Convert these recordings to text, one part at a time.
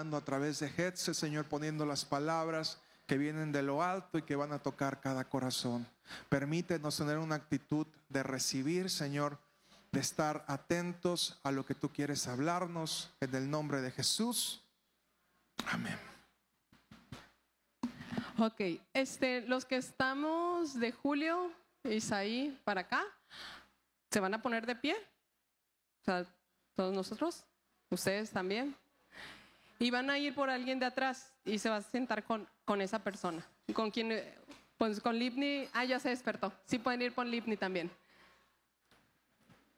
a través de Hetze, Señor, poniendo las palabras que vienen de lo alto y que van a tocar cada corazón. Permítenos tener una actitud de recibir, Señor, de estar atentos a lo que tú quieres hablarnos en el nombre de Jesús. Amén. Ok, este, los que estamos de julio, Isaí, para acá, ¿se van a poner de pie? O sea, todos nosotros, ustedes también. Y van a ir por alguien de atrás y se va a sentar con, con esa persona. Con quien, pues con Lipni, ah, ya se despertó. Sí pueden ir con Lipni también.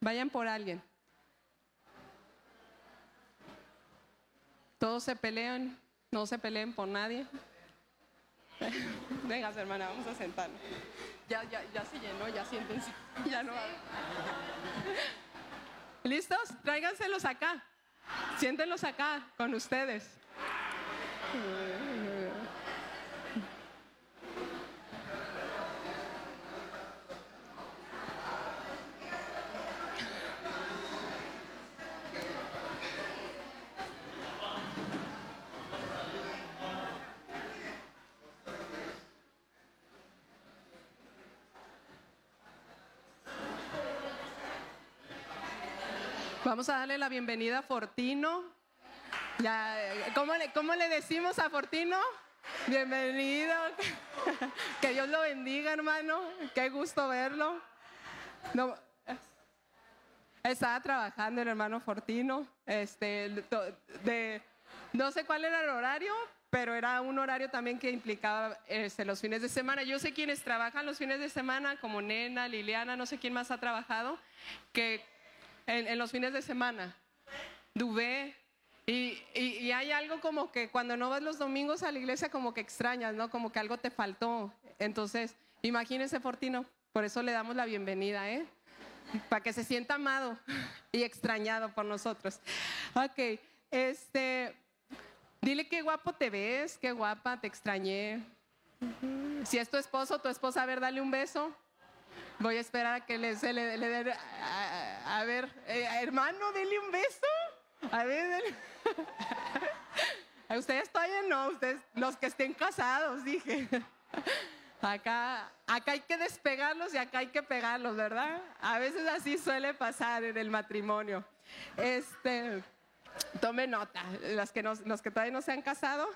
Vayan por alguien. Todos se pelean, no se peleen por nadie. Venga, hermana, vamos a sentarnos. Ya, ya, ya se llenó, ya siéntense. Ya no ¿Listos? Tráiganselos acá. Siéntenlos acá con ustedes. Vamos a darle la bienvenida a Fortino. ¿cómo, le, ¿Cómo le decimos a Fortino? Bienvenido. Que Dios lo bendiga, hermano. Qué gusto verlo. Estaba trabajando el hermano Fortino. Este, de, no sé cuál era el horario, pero era un horario también que implicaba este, los fines de semana. Yo sé quienes trabajan los fines de semana, como Nena, Liliana, no sé quién más ha trabajado, que en, los fines de semana. Dubé. Y, y, hay algo como que cuando no vas los domingos a la iglesia como que extrañas, ¿no? Como que algo te faltó. Entonces, imagínense Fortino, por eso le damos la bienvenida, ¿eh? Para que se sienta amado y extrañado por nosotros. Ok, este, dile qué guapo te ves, qué guapa, te extrañé. Si es tu esposo, tu esposa, a ver, dale un beso. Voy a esperar a que le, se le, dé. A, ver, eh, hermano, dele un beso. A ver, dele. Ustedes todavía no, ustedes, los que estén casados, dije. Acá, acá hay que despegarlos y acá hay que pegarlos, ¿verdad? A veces así suele pasar en el matrimonio. Este, tome nota, los que, los que todavía no se han casado.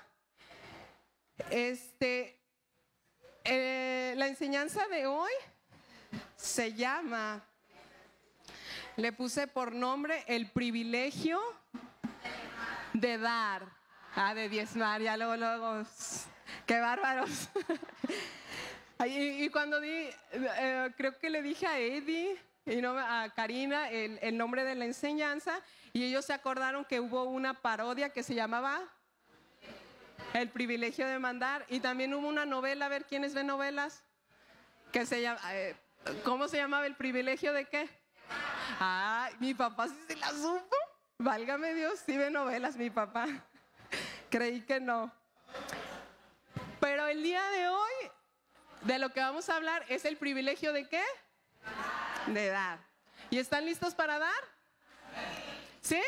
Este, eh, la enseñanza de hoy se llama, le puse por nombre el privilegio de dar, ah, de diezmar, ya luego, luego, qué bárbaros. y, cuando di, eh, creo que le dije a Eddie y no, a Karina el, el nombre de la enseñanza y ellos se acordaron que hubo una parodia que se llamaba El privilegio de mandar y también hubo una novela, a ver quiénes ven novelas, que se llama... Eh, ¿Cómo se llamaba el privilegio de qué? Ah, mi papá sí se la supo. Válgame Dios, sí ve novelas mi papá. Creí que no. Pero el día de hoy, de lo que vamos a hablar es el privilegio de qué? De dar. ¿Y están listos para dar? ¿Sí?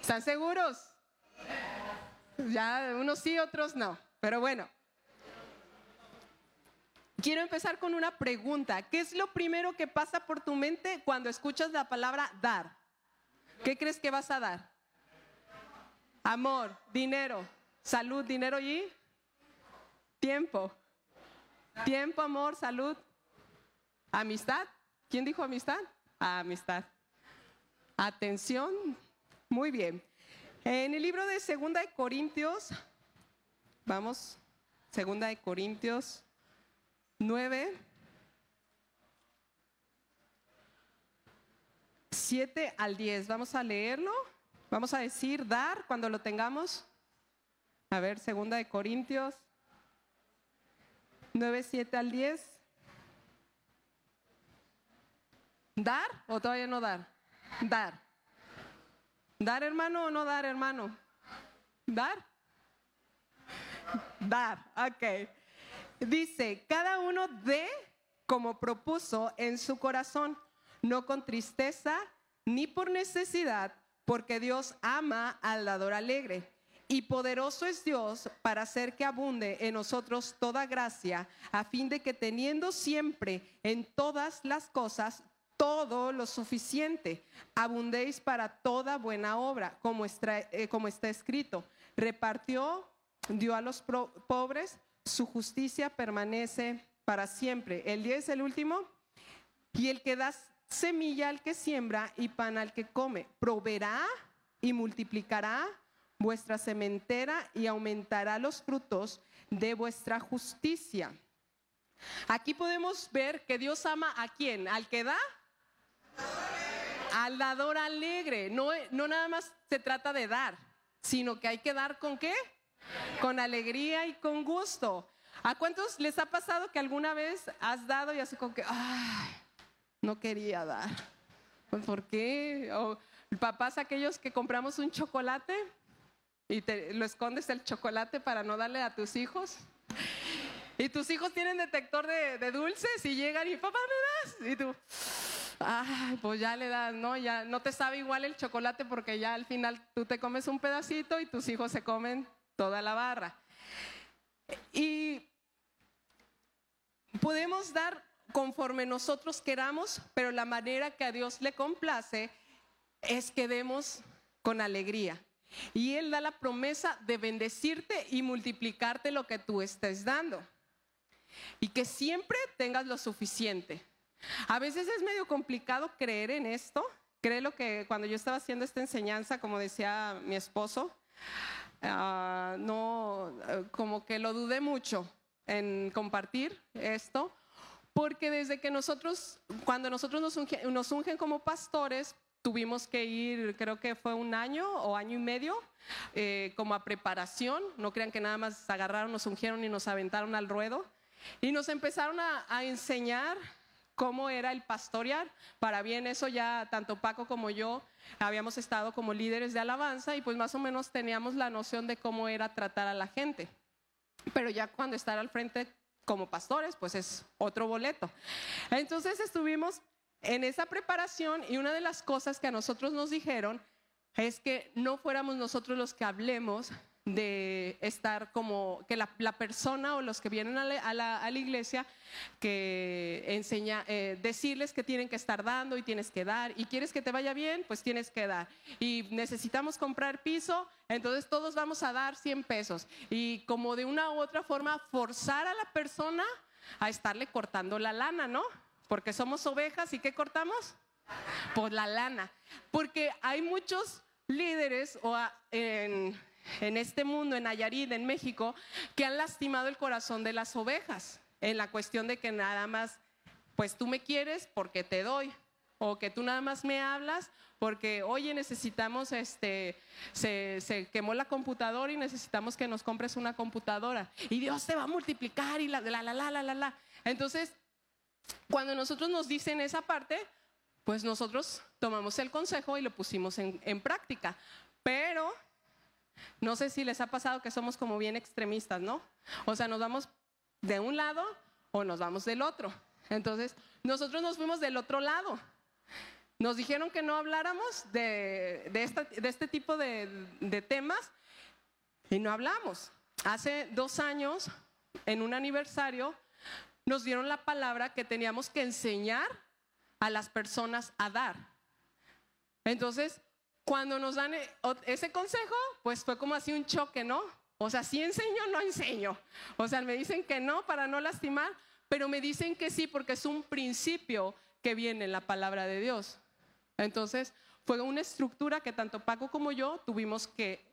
¿Están seguros? Ya, unos sí, otros no. Pero bueno, Quiero empezar con una pregunta. ¿Qué es lo primero que pasa por tu mente cuando escuchas la palabra dar? ¿Qué crees que vas a dar? Amor, dinero, salud, dinero y tiempo. Tiempo, amor, salud. Amistad. ¿Quién dijo amistad? amistad. Atención. Muy bien. En el libro de Segunda de Corintios, vamos, Segunda de Corintios 9, 7 al 10. Vamos a leerlo. Vamos a decir dar cuando lo tengamos. A ver, segunda de Corintios 9, 7 al 10. ¿Dar o todavía no dar? Dar. ¿Dar hermano o no dar hermano? ¿Dar? Dar, ok. Dice, cada uno dé como propuso en su corazón, no con tristeza ni por necesidad, porque Dios ama al dador alegre. Y poderoso es Dios para hacer que abunde en nosotros toda gracia, a fin de que teniendo siempre en todas las cosas todo lo suficiente, abundéis para toda buena obra, como está, eh, está escrito. Repartió, dio a los pobres, su justicia permanece para siempre. El día es el último. Y el que da semilla al que siembra y pan al que come, proveerá y multiplicará vuestra sementera y aumentará los frutos de vuestra justicia. Aquí podemos ver que Dios ama a quién, al que da, al dador alegre. No, no nada más se trata de dar, sino que hay que dar con qué? Con alegría y con gusto. ¿A cuántos les ha pasado que alguna vez has dado y así como que, ay, no quería dar? Pues, ¿Por qué? O papás aquellos que compramos un chocolate y te, lo escondes el chocolate para no darle a tus hijos. Y tus hijos tienen detector de, de dulces y llegan y papá me das. Y tú, ay, pues ya le das, ¿no? Ya no te sabe igual el chocolate porque ya al final tú te comes un pedacito y tus hijos se comen toda la barra. Y podemos dar conforme nosotros queramos, pero la manera que a Dios le complace es que demos con alegría. Y Él da la promesa de bendecirte y multiplicarte lo que tú estés dando. Y que siempre tengas lo suficiente. A veces es medio complicado creer en esto. Creo que cuando yo estaba haciendo esta enseñanza, como decía mi esposo, ah, no, como que lo dudé mucho en compartir esto, porque desde que nosotros, cuando nosotros nos, nos ungen como pastores, tuvimos que ir, creo que fue un año o año y medio, eh, como a preparación. No crean que nada más agarraron, nos ungieron y nos aventaron al ruedo. Y nos empezaron a enseñar cómo era el pastorear. Para bien eso ya tanto Paco como yo habíamos estado como líderes de alabanza y pues más o menos teníamos la noción de cómo era tratar a la gente. Pero ya cuando estar al frente como pastores, pues es otro boleto. Entonces estuvimos en esa preparación y una de las cosas que a nosotros nos dijeron es que no fuéramos nosotros los que hablemos de estar como que la, persona o los que vienen a la, iglesia que enseña, eh, decirles que tienen que estar dando y tienes que dar y quieres que te vaya bien, pues tienes que dar. Y necesitamos comprar piso, entonces todos vamos a dar 100 pesos. Y como de una u otra forma forzar a la persona a estarle cortando la lana, ¿no? Porque somos ovejas y ¿qué cortamos? Por la lana. Porque hay muchos líderes o en en este mundo, en Nayarit, en México, que han lastimado el corazón de las ovejas, en la cuestión de que nada más, pues tú me quieres porque te doy, o que tú nada más me hablas porque, oye, necesitamos, este, se, quemó la computadora y necesitamos que nos compres una computadora. Y Dios te va a multiplicar y la, la, la, la, la, la. Entonces, cuando nosotros nos dicen esa parte, pues nosotros tomamos el consejo y lo pusimos en, en práctica. Pero no sé si les ha pasado que somos como bien extremistas, ¿no? O sea, nos vamos de un lado o nos vamos del otro. Entonces, nosotros nos fuimos del otro lado. Nos dijeron que no habláramos de, este tipo de, temas y no hablamos. Hace dos años, en un aniversario, nos dieron la palabra que teníamos que enseñar a las personas a dar. Entonces, cuando nos dan eh, ese consejo, pues fue como así un choque, ¿no? O sea, si enseño, no enseño. O sea, me dicen que no para no lastimar, pero me dicen que sí porque es un principio que viene en la palabra de Dios. Entonces, fue una estructura que tanto Paco como yo tuvimos que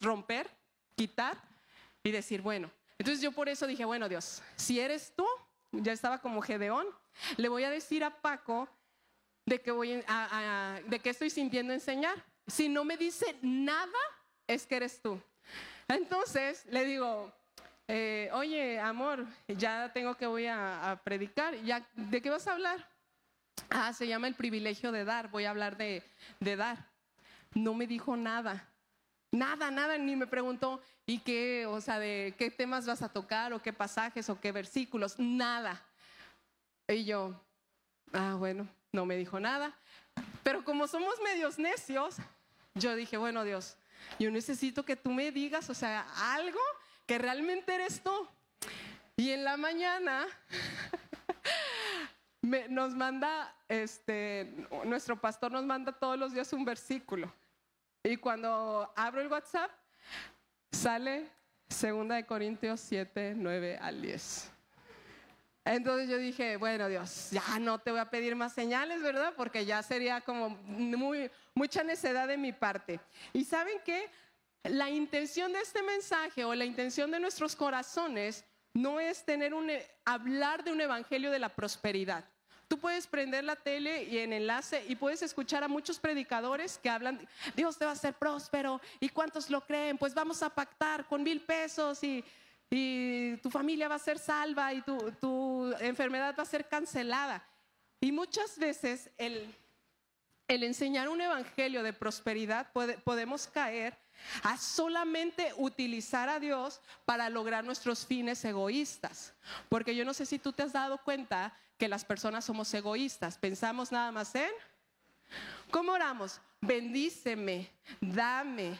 romper, quitar y decir, bueno, entonces yo por eso dije, bueno Dios, si eres tú, ya estaba como Gedeón, le voy a decir a Paco de que, voy a, de que estoy sintiendo enseñar. Si no me dice nada, es que eres tú. Entonces le digo, eh, oye, amor, ya tengo que voy a, predicar. Ya, ¿De qué vas a hablar? Ah, se llama el privilegio de dar. Voy a hablar de, de dar. No me dijo nada. Nada, nada, ni me preguntó, ¿y qué? O sea, de qué temas vas a tocar, o qué pasajes, o qué versículos, nada. Y yo, ah, bueno, no me dijo nada. Pero como somos medios necios, yo dije, bueno Dios, Yo necesito que tú me digas, o sea, algo que realmente eres tú. Y en la mañana nos manda, este, nuestro pastor nos manda todos los días un versículo. Y cuando abro el WhatsApp, sale 2 de Corintios 7, 9 al 10. Entonces yo dije, bueno Dios, ya no te voy a pedir más señales, ¿verdad? Porque ya sería como muy, mucha necedad de mi parte. Y saben qué? La intención de este mensaje o la intención de nuestros corazones no es tener un, hablar de un evangelio de la prosperidad. Tú puedes prender la tele y en enlace y puedes escuchar a muchos predicadores que hablan, Dios te va a hacer próspero y cuántos lo creen, pues vamos a pactar con mil pesos y, tu familia va a ser salva y tu, enfermedad va a ser cancelada. Y muchas veces el, enseñar un evangelio de prosperidad podemos caer a solamente utilizar a Dios para lograr nuestros fines egoístas. Porque yo no sé si tú te has dado cuenta que las personas somos egoístas. Pensamos nada más en, ¿cómo oramos? Bendíceme, dame,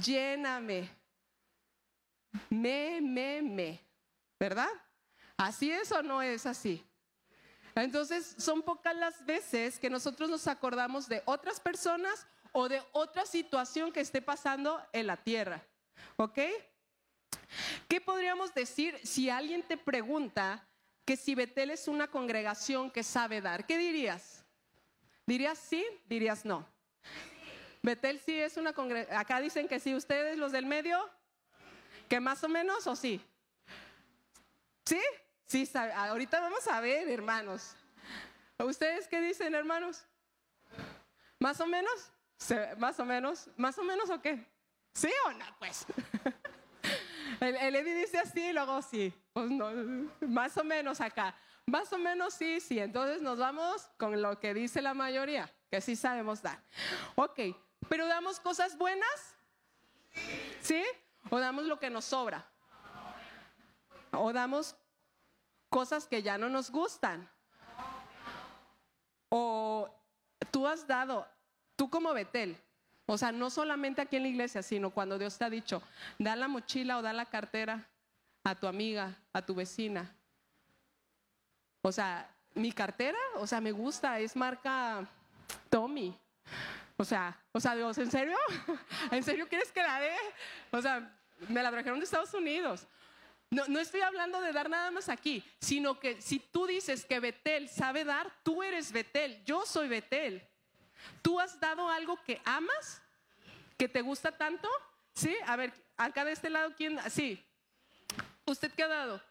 lléname, me, me, me, ¿verdad? ¿Así es o no es así? Entonces, son pocas las veces que nosotros nos acordamos de otras personas o de otra situación que esté pasando en la tierra. ¿Ok? ¿Qué podríamos decir si alguien te pregunta que si Betel es una congregación que sabe dar, ¿qué dirías? ¿Dirías sí? ¿Dirías no? Betel sí es una congregación. Acá dicen que sí, ustedes los del medio, que más o menos o sí. ¿Sí? Sí, ahorita vamos a ver, hermanos. ¿Ustedes qué dicen, hermanos? ¿Más o menos? ¿Más o menos? ¿Más o menos o qué? ¿Sí o no? Pues. El, el dice así, luego sí. Pues más o menos acá. Más o menos sí, sí. Entonces nos vamos con lo que dice la mayoría, que sí sabemos dar. Ok, pero damos cosas buenas. ¿Sí? ¿O damos lo que nos sobra? ¿O damos cosas que ya no nos gustan? ¿O tú has dado, tú como Betel, o sea, no solamente aquí en la iglesia, sino cuando Dios te ha dicho, da la mochila o da la cartera a tu amiga, a tu vecina. O sea, mi cartera, o sea, me gusta, es marca Tommy. O sea, o sea, Dios, ¿en serio? ¿En serio quieres que la dé? O sea, me la trajeron de Estados Unidos. No, estoy hablando de dar nada más aquí, sino que si tú dices que Betel sabe dar, tú eres Betel, yo soy Betel. ¿Tú has dado algo que amas? ¿Que te gusta tanto? ¿Sí? A ver, acá de este lado, ¿quién? Sí. ¿Usted qué ha dado?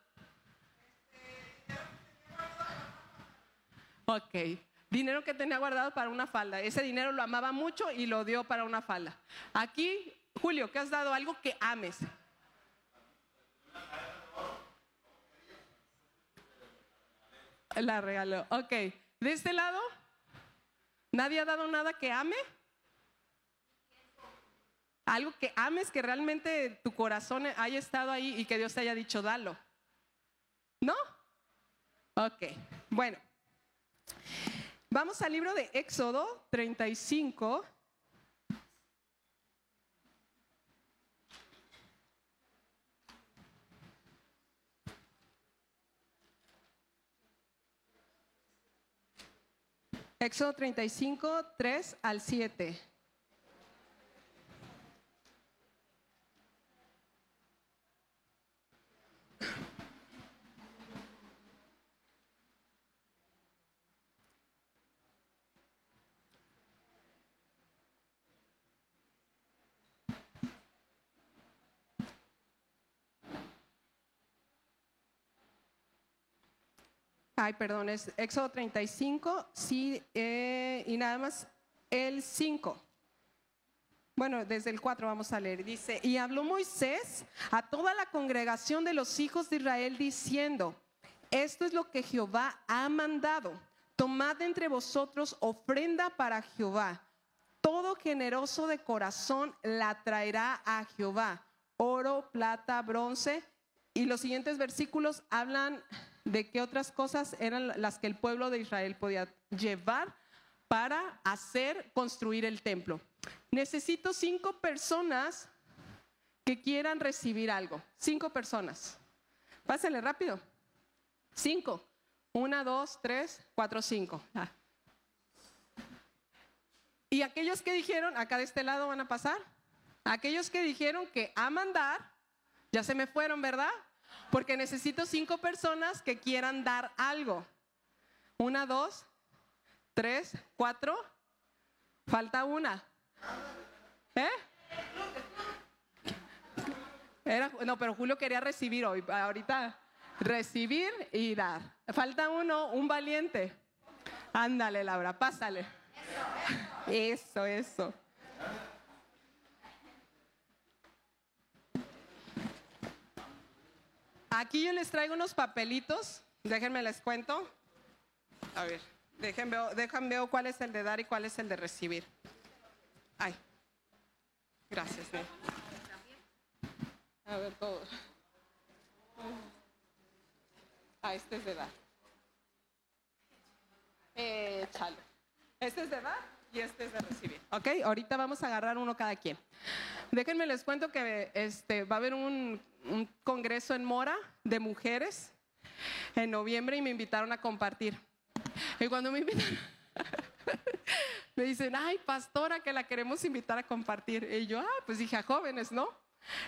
Ok. Dinero que tenía guardado para una falda. Ese dinero lo amaba mucho y lo dio para una falda. Aquí, Julio, ¿qué has dado? Algo que ames. La regaló. Ok. ¿De este lado? ¿Nadie ha dado nada que ame? Algo que ames, que realmente tu corazón haya estado ahí y que Dios te haya dicho, dalo. ¿No? Ok, bueno. Vamos al libro de Éxodo 35. Éxodo 35, 3 al 7. Ay, perdón, es Éxodo 35, sí, eh, y nada más el 5. Bueno, desde el 4 vamos a leer. Dice, y habló Moisés a toda la congregación de los hijos de Israel diciendo, esto es lo que Jehová ha mandado. Tomad entre vosotros ofrenda para Jehová. Todo generoso de corazón la traerá a Jehová. Oro, plata, bronce. Y los siguientes versículos hablan de qué otras cosas eran las que el pueblo de Israel podía llevar para hacer construir el templo. Necesito cinco personas que quieran recibir algo. Cinco personas. Pásale rápido. Cinco. Una, dos, tres, cuatro, cinco. Ah. Y aquellos que dijeron, acá de este lado van a pasar. Aquellos que dijeron que a mandar, ya se me fueron, ¿verdad? Porque necesito cinco personas que quieran dar algo. Una, dos, tres, cuatro. Falta una. ¿Eh? No, pero Julio quería recibir hoy. Ahorita recibir y dar. Falta uno, un valiente. Ándale, Laura, pásale. Eso, eso. Aquí yo les traigo unos papelitos. Déjenme les cuento. A ver, déjenme déjenme ver cuál es el de dar y cuál es el de recibir. Ay. Gracias, A ver, todo. Ah, este es de dar. Eh, chalo. Este es de dar y este es de recibir. Ok, ahorita vamos a agarrar uno cada quien. Déjenme les cuento que este, va a haber un, congreso en Mora de mujeres en noviembre y me invitaron a compartir. Y cuando me invitan, me dicen, ay, pastora, que la queremos invitar a compartir. Y yo, ah, pues dije a jóvenes, ¿no?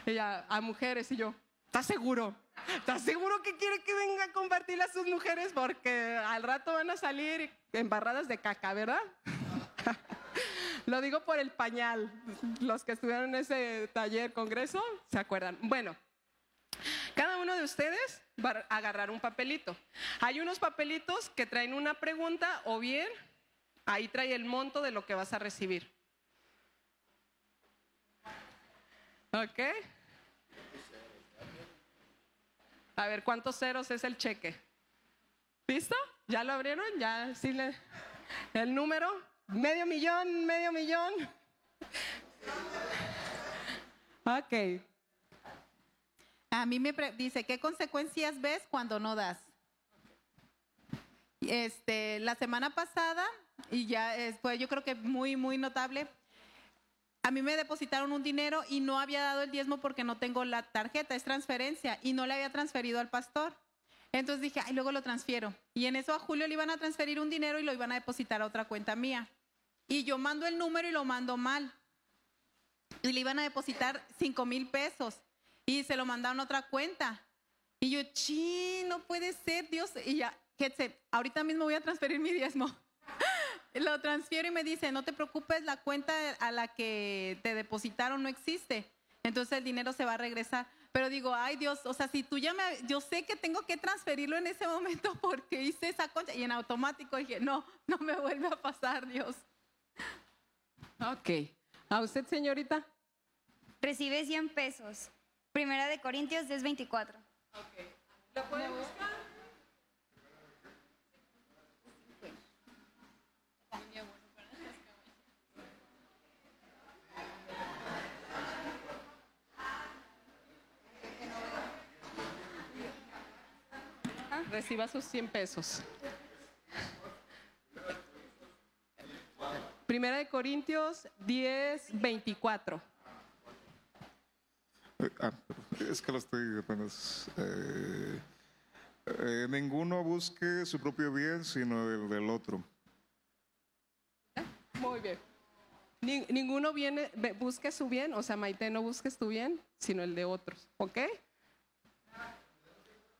Y a, a mujeres. Y yo, ¿estás seguro? ¿Estás seguro que quiere que venga a compartir a sus mujeres? Porque al rato van a salir embarradas de caca, ¿verdad? Lo digo por el pañal. Los que estuvieron en ese taller, congreso, se acuerdan. Bueno, cada uno de ustedes va a agarrar un papelito. Hay unos papelitos que traen una pregunta o bien ahí trae el monto de lo que vas a recibir. ¿Ok? A ver, ¿cuántos ceros es el cheque? ¿Listo? ¿Ya lo abrieron? ¿Ya sí le... El número, medio millón, medio millón. Ok. A mí me dice, ¿qué consecuencias ves cuando no das? Este, la semana pasada, y ya fue yo creo que muy, muy notable, a mí me depositaron un dinero y no había dado el diezmo porque no tengo la tarjeta, es transferencia, y no le había transferido al pastor. Entonces dije, ay, luego lo transfiero. Y en eso a Julio le iban a transferir un dinero y lo iban a depositar a otra cuenta mía. Y yo mando el número y lo mando mal. Y le iban a depositar cinco mil pesos y se lo mandaron a otra cuenta. Y yo, chi, no puede ser, Dios. Y ya, Ketset, ahorita mismo voy a transferir mi diezmo. lo transfiero y me dice, no te preocupes, la cuenta a la que te depositaron no existe. Entonces el dinero se va a regresar. Pero digo, ay Dios, o sea, si tú ya me, yo sé que tengo que transferirlo en ese momento porque hice esa concha y en automático dije, no, no me vuelve a pasar, Dios. Ok. ¿A usted, señorita? Recibe 100 pesos. Primera de Corintios 10:24. Ok. ¿Lo pueden buscar? Reciba sus 100 pesos. Primera de Corintios 10:24. Ah, es que lo estoy apenas. Eh, eh, ninguno busque su propio bien, sino el del otro. Muy bien. ninguno viene, busque su bien, o sea, Maite, no busques tu bien, sino el de otros, ¿ok?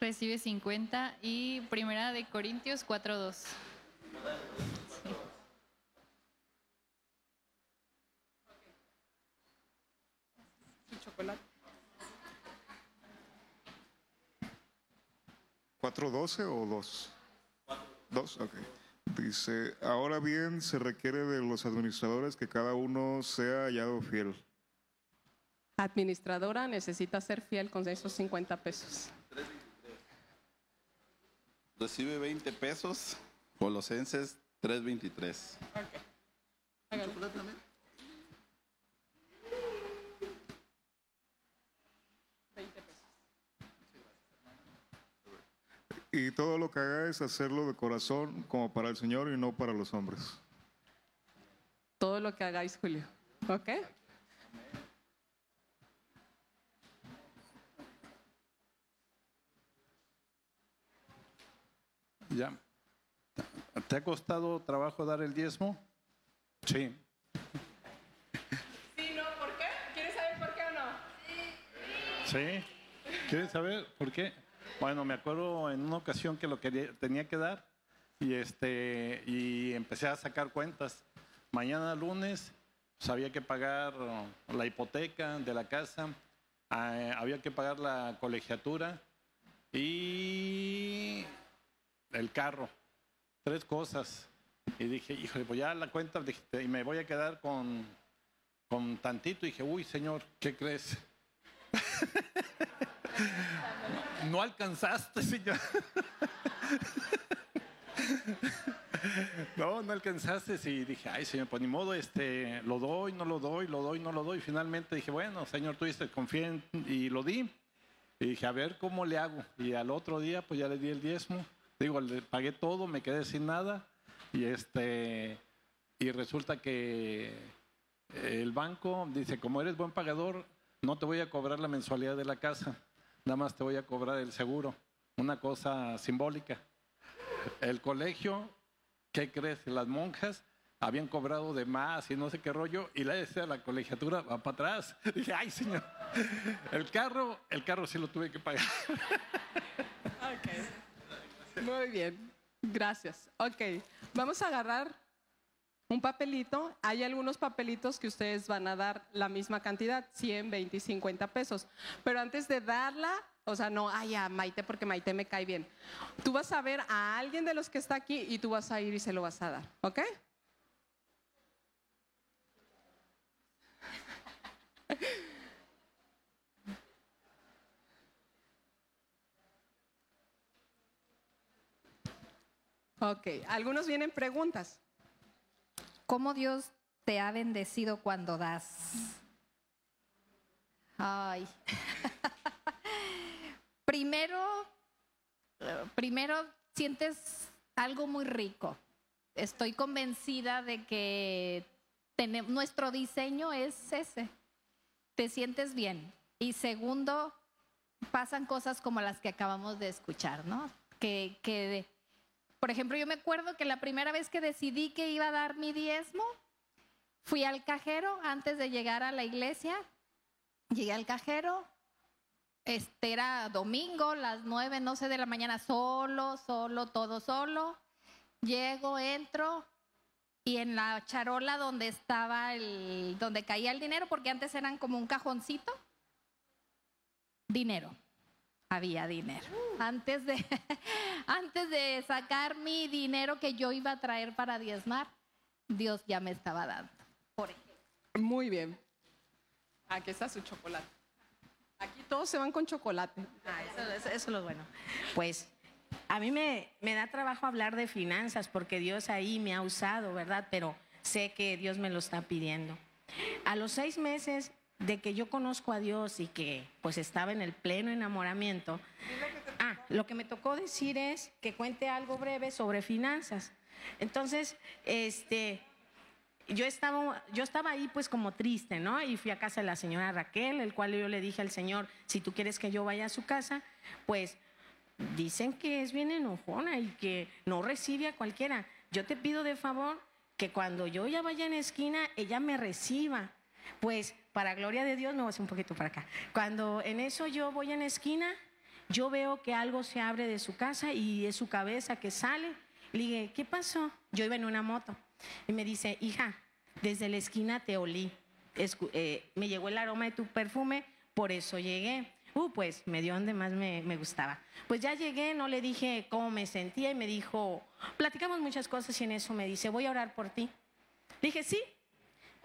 Recibe 50 y primera de Corintios 4.2. chocolate. 4.12 o 2? 2, ok. Dice, ahora bien se requiere de los administradores que cada uno sea hallado fiel. Administradora necesita ser fiel con esos 50 pesos. Recibe 20 pesos, Colosenses 3.23. Ok. Y todo lo que haga es hacerlo de corazón como para el Señor y no para los hombres. Todo lo que hagáis, Julio. ¿Ok? Ya. ¿Te ha costado trabajo dar el diezmo? Sí. Sí, no, ¿por qué? ¿Quieres saber por qué o no? Sí. ¿Quieres saber por qué? Bueno, me acuerdo en una ocasión que lo quería, tenía que dar y este y empecé a sacar cuentas. Mañana lunes pues, había que pagar la hipoteca de la casa, ah, había que pagar la colegiatura y el carro. Tres cosas. Y dije, híjole, pues ya la cuenta y me voy a quedar con, con tantito. Y dije, uy, señor, ¿qué crees? no alcanzaste, señor. No, no alcanzaste y dije, ay señor, pues ni modo, este, lo doy, no lo doy, lo doy, no lo doy. Finalmente dije, bueno, señor, tú dices, confía y lo di. Y dije, a ver cómo le hago. Y al otro día, pues ya le di el diezmo. Digo, le pagué todo, me quedé sin nada. Y este, y resulta que el banco dice, como eres buen pagador, no te voy a cobrar la mensualidad de la casa, nada más te voy a cobrar el seguro. Una cosa simbólica. El colegio ¿qué crees? Las monjas habían cobrado de más y no sé qué rollo, y la de la colegiatura va para atrás. dije, ay, señor, el carro, el carro sí lo tuve que pagar. Ok. Muy bien, gracias. Ok, vamos a agarrar un papelito. Hay algunos papelitos que ustedes van a dar la misma cantidad, 100, 20 y 50 pesos. Pero antes de darla, o sea, no, ay, a Maite porque Maite me cae bien. Tú vas a ver a alguien de los que está aquí y tú vas a ir y se lo vas a dar, ¿ok? Ok, algunos vienen preguntas. ¿Cómo Dios te ha bendecido cuando das? Ay. primero, primero sientes algo muy rico. Estoy convencida de que nuestro diseño es ese. Te sientes bien. Y segundo, pasan cosas como las que acabamos de escuchar, ¿no? Que, que por ejemplo, yo me acuerdo que la primera vez que decidí que iba a dar mi diezmo, fui al cajero antes de llegar a la iglesia. Llegué al cajero, este era domingo, las nueve, no sé, de la mañana, solo, solo, todo solo. Llego, entro y en la charola donde estaba el, donde caía el dinero, porque antes eran como un cajoncito, dinero. Había dinero. Antes de, antes de sacar mi dinero que yo iba a traer para diezmar, Dios ya me estaba dando. Por ejemplo. Muy bien. Aquí está su chocolate. Aquí todos se van con chocolate. Ah, eso, eso- eso es lo bueno. Pues a mí me, me da trabajo hablar de finanzas porque Dios ahí me ha usado, ¿verdad? Pero sé que Dios me lo está pidiendo. A los seis meses de que yo conozco a Dios y que pues estaba en el pleno enamoramiento, ah, lo que me tocó decir es que cuente algo breve sobre finanzas. Entonces, este, yo estaba, yo estaba ahí pues como triste, ¿no? Y fui a casa de la señora Raquel, el cual yo le dije al Señor, si tú quieres que yo vaya a su casa, pues dicen que es bien enojona y que no recibe a cualquiera. Yo te pido de favor que cuando yo ya vaya en esquina, ella me reciba. Pues para gloria de Dios, me voy un poquito para acá. Cuando en eso yo voy en esquina, yo veo que algo se abre de su casa y es su cabeza que sale. Le dije, ¿qué pasó? Yo iba en una moto. Y me dice, hija, desde la esquina te olí. Eh, me llegó el aroma de tu perfume, por eso llegué. Uh, pues me dio donde más me, me gustaba. Pues ya llegué, no le dije cómo me sentía y me dijo, platicamos muchas cosas y en eso me dice, voy a orar por ti. Dije, sí.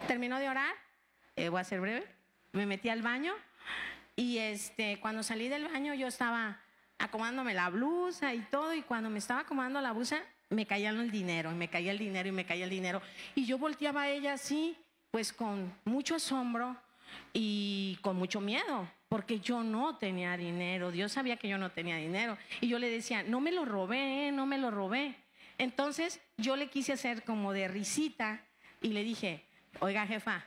Terminó de orar, eh, voy a ser breve, me metí al baño y este, cuando salí del baño yo estaba acomodándome la blusa y todo y cuando me estaba acomodando la blusa me caía el dinero y me caía el dinero y me caía el dinero y yo volteaba a ella así pues con mucho asombro y con mucho miedo porque yo no tenía dinero, Dios sabía que yo no tenía dinero y yo le decía, no me lo robé, ¿eh? no me lo robé. Entonces yo le quise hacer como de risita y le dije, oiga jefa,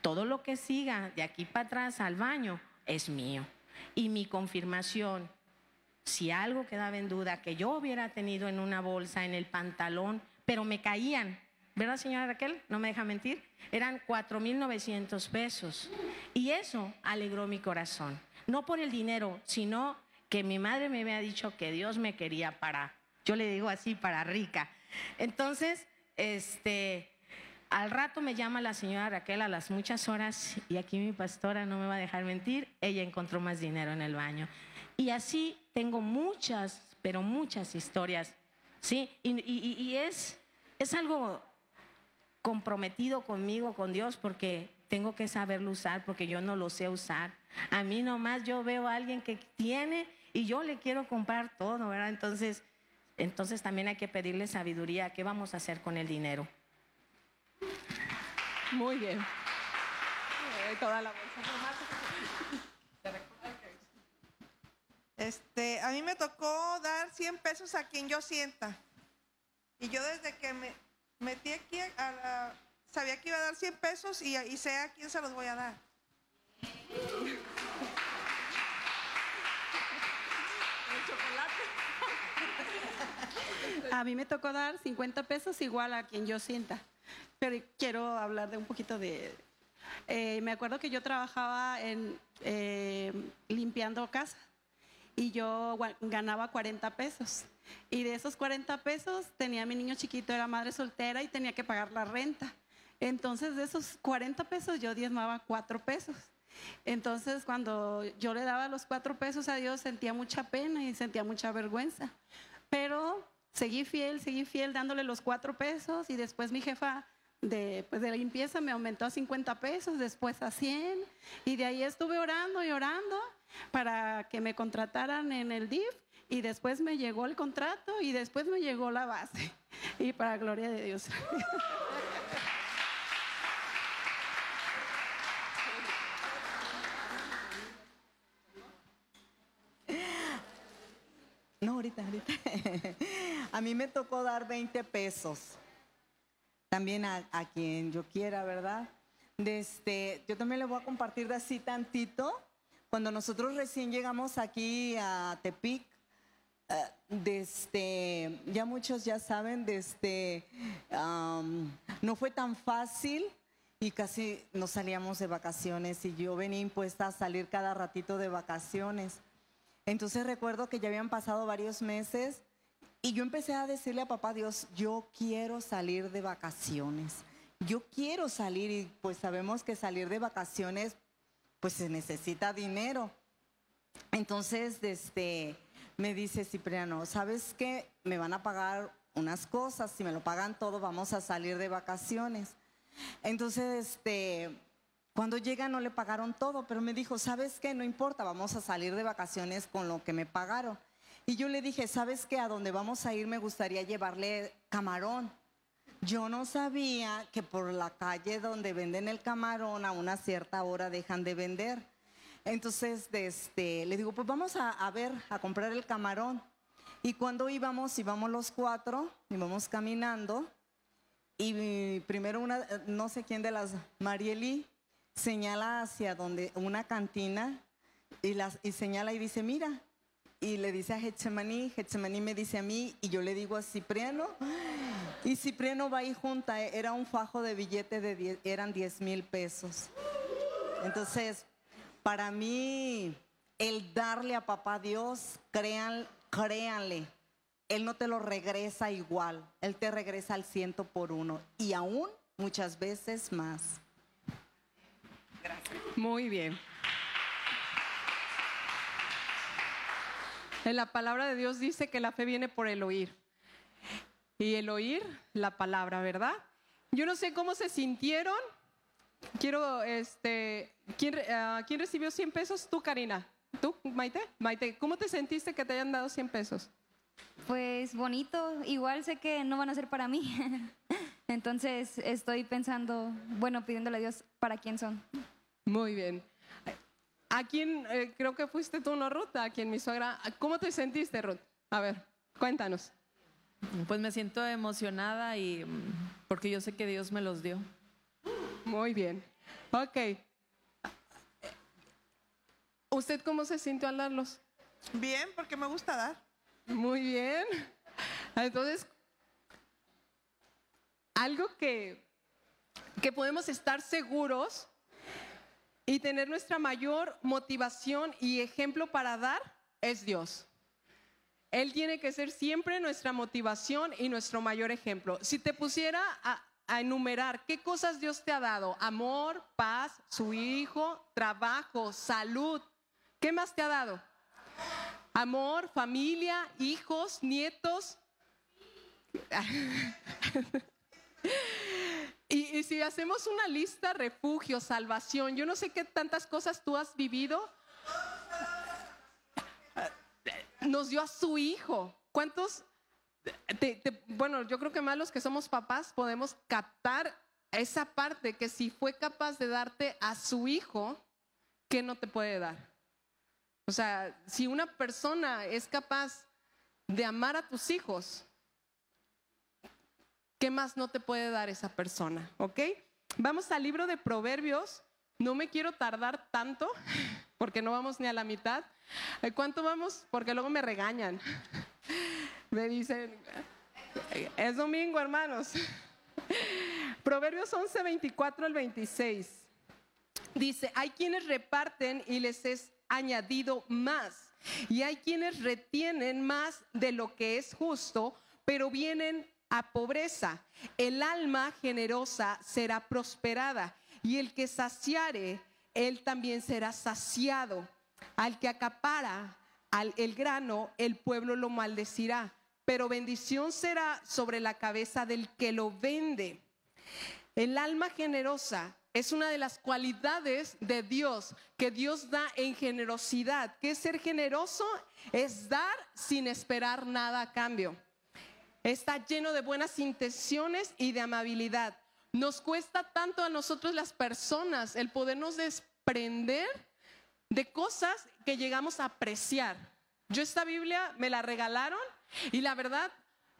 Todo lo que siga de aquí para atrás al baño es mío. Y mi confirmación, si algo quedaba en duda, que yo hubiera tenido en una bolsa, en el pantalón, pero me caían, ¿verdad, señora Raquel? No me deja mentir. Eran 4.900 pesos. Y eso alegró mi corazón. No por el dinero, sino que mi madre me había dicho que Dios me quería para, yo le digo así, para rica. Entonces, este, al rato me llama la señora Raquel a las muchas horas y aquí mi pastora no me va a dejar mentir, ella encontró más dinero en el baño. Y así tengo muchas, pero muchas historias, ¿sí? Y, es, es algo comprometido conmigo, con Dios, porque tengo que saberlo usar, porque yo no lo sé usar. A mí nomás yo veo a alguien que tiene y yo le quiero comprar todo, ¿verdad? Entonces, entonces también hay que pedirle sabiduría. ¿Qué vamos a hacer con el dinero? Muy bien. Eh, Toda la bolsa. Este, a mí me tocó dar 100 pesos a quien yo sienta. Y yo desde que me metí aquí, a la- sabía que iba a dar 100 pesos y, y sé a quién se los voy a dar. A mí me tocó dar 50 pesos igual a quien yo sienta. Pero quiero hablar de un poquito de... eh, me acuerdo que yo trabajaba en, eh, limpiando casa y yo ganaba 40 pesos. Y de esos 40 pesos tenía a mi niño chiquito, era madre soltera y tenía que pagar la renta. Entonces de esos 40 pesos yo diezmaba 4 pesos. Entonces cuando yo le daba los 4 pesos a Dios sentía mucha pena y sentía mucha vergüenza. Pero seguí fiel, seguí fiel dándole los 4 pesos y después mi jefa de, pues, limpieza me aumentó a 50 pesos, después a 100 y de ahí estuve orando y orando para que me contrataran en el DIF y después me llegó el contrato y después me llegó la base y para gloria de Dios. No, ahorita, ahorita. A mí me tocó dar 20 pesos. También a, quien yo quiera, ¿verdad? Desde, yo también le voy a compartir de así tantito. Cuando nosotros recién llegamos aquí a Tepic, eh, desde, ya muchos ya saben, desde, am, no fue tan fácil y casi nos salíamos de vacaciones y yo venía impuesta a salir cada ratito de vacaciones. Entonces recuerdo que ya habían pasado varios meses y yo empecé a decirle a papá Dios, yo quiero salir de vacaciones. Yo quiero salir y pues sabemos que salir de vacaciones pues se necesita dinero. Entonces, este, me dice Cipriano, ¿sabes qué? Me van a pagar unas cosas, si me lo pagan todo vamos a salir de vacaciones. Entonces, este, cuando llega no le pagaron todo, pero me dijo, ¿sabes qué? No importa, vamos a salir de vacaciones con lo que me pagaron. Y yo le dije, ¿sabes qué? A donde vamos a ir me gustaría llevarle camarón. Yo no sabía que por la calle donde venden el camarón a una cierta hora dejan de vender. Entonces, este, le digo, pues vamos a, a ver, a comprar el camarón. Y cuando íbamos, íbamos los cuatro, íbamos caminando. Y primero una, no sé quién de las, Marieli, señala hacia donde, una cantina, y, las, y señala y dice, mira, y le dice a Getsemaní, Getsemaní me dice a mí, y yo le digo a Cipriano, y Cipriano va ahí junta, eh, era un fajo de billete de, die- eran 10 mil pesos. Entonces, para mí, el darle a papá Dios, crean, créanle, Él no te lo regresa igual, Él te regresa al ciento por uno, y aún muchas veces más. Muy bien. En la palabra de Dios dice que la fe viene por el oír. Y el oír la palabra, ¿verdad? Yo no sé cómo se sintieron. Quiero, este, ¿quién, ah, ¿quién recibió 100 pesos? Tú, Karina. ¿Tú, Maite? Maite, ¿cómo te sentiste que te hayan dado 100 pesos? Pues bonito, igual sé que no van a ser para mí. Entonces estoy pensando, bueno, pidiéndole a Dios para quién son. Muy bien. ¿A quién, eh, creo que fuiste tú, no, Ruth? A quien mi suegra. ¿Cómo te sentiste, Ruth? A ver, cuéntanos. Pues me siento emocionada y mm, porque yo sé que Dios me los dio. Muy bien. Ok. ¿Usted cómo se sintió al darlos? Bien, porque me gusta dar. Muy bien. Entonces, algo que, que podemos estar seguros y tener nuestra mayor motivación y ejemplo para dar es Dios. Él tiene que ser siempre nuestra motivación y nuestro mayor ejemplo. Si te pusiera a, a enumerar qué cosas Dios te ha dado, amor, paz, su hijo, trabajo, salud, ¿qué más te ha dado? Amor, familia, hijos, nietos. Y, si hacemos una lista, refugio, salvación, yo no sé qué tantas cosas tú has vivido, nos dio a su hijo. ¿Cuántos? te- te- bueno, yo creo que más los que somos papás podemos captar esa parte que si fue capaz de darte a su hijo, ¿qué no te puede dar? O sea, si una persona es capaz de amar a tus hijos, ¿qué más no te puede dar esa persona? ¿Ok? Vamos al libro de Proverbios. No me quiero tardar tanto porque no vamos ni a la mitad. ¿Eh, ¿Cuánto vamos? Porque luego me regañan. Me dicen, es domingo, hermanos. Proverbios 11, 24 al 26. Dice, hay quienes reparten y les es añadido más. Y hay quienes retienen más de lo que es justo, pero vienen a pobreza. El alma generosa será prosperada y el que saciare, él también será saciado. Al que acapara al, el grano, el pueblo lo maldecirá, pero bendición será sobre la cabeza del que lo vende. El alma generosa es una de las cualidades de Dios que Dios da en generosidad. ¿Qué es ser generoso? Es dar sin esperar nada a cambio. Está lleno de buenas intenciones y de amabilidad. Nos cuesta tanto a nosotros las personas el podernos desprender de cosas que llegamos a apreciar. Yo esta Biblia me la regalaron y la verdad,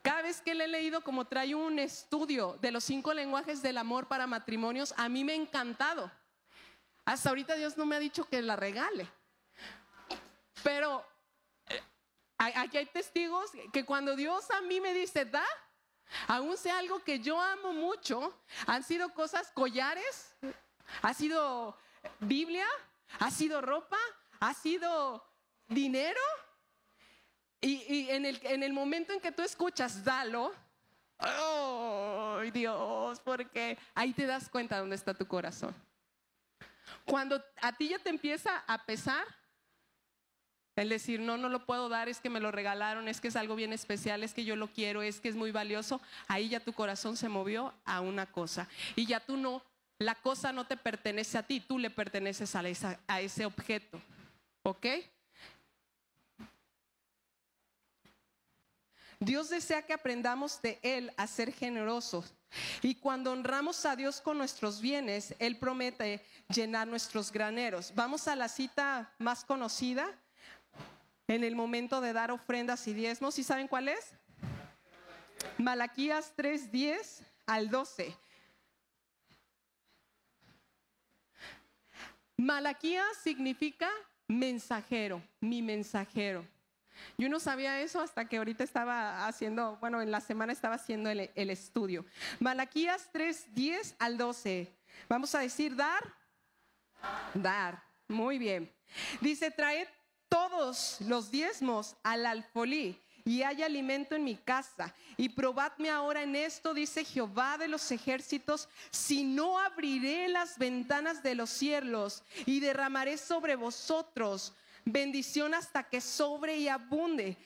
cada vez que le he leído como trae un estudio de los cinco lenguajes del amor para matrimonios, a mí me ha encantado. Hasta ahorita Dios no me ha dicho que la regale. Pero aquí hay testigos que cuando Dios a mí me dice, da, aún sea algo que yo amo mucho, han sido cosas, collares, ha sido Biblia, ha sido ropa, ha sido dinero. Y, y en, el, en el momento en que tú escuchas, dalo, oh Dios, porque ahí te das cuenta dónde está tu corazón. Cuando a ti ya te empieza a pesar, el decir, no, no lo puedo dar, es que me lo regalaron, es que es algo bien especial, es que yo lo quiero, es que es muy valioso, ahí ya tu corazón se movió a una cosa. Y ya tú no, la cosa no te pertenece a ti, tú le perteneces a, esa- a ese objeto. ¿Ok? Dios desea que aprendamos de Él a ser generosos. Y cuando honramos a Dios con nuestros bienes, Él promete llenar nuestros graneros. Vamos a la cita más conocida en el momento de dar ofrendas y diezmos. ¿Y saben cuál es? Malaquías 3, 10 al 12. Malaquías significa mensajero, mi mensajero. Yo no sabía eso hasta que ahorita estaba haciendo, bueno, en la semana estaba haciendo el, el estudio. Malaquías 3, 10 al 12. Vamos a decir dar, dar. Muy bien. Dice, traed todos los diezmos al alfolí y hay alimento en mi casa. Y probadme ahora en esto, dice Jehová de los ejércitos, si no abriré las ventanas de los cielos y derramaré sobre vosotros bendición hasta que sobre y abunde.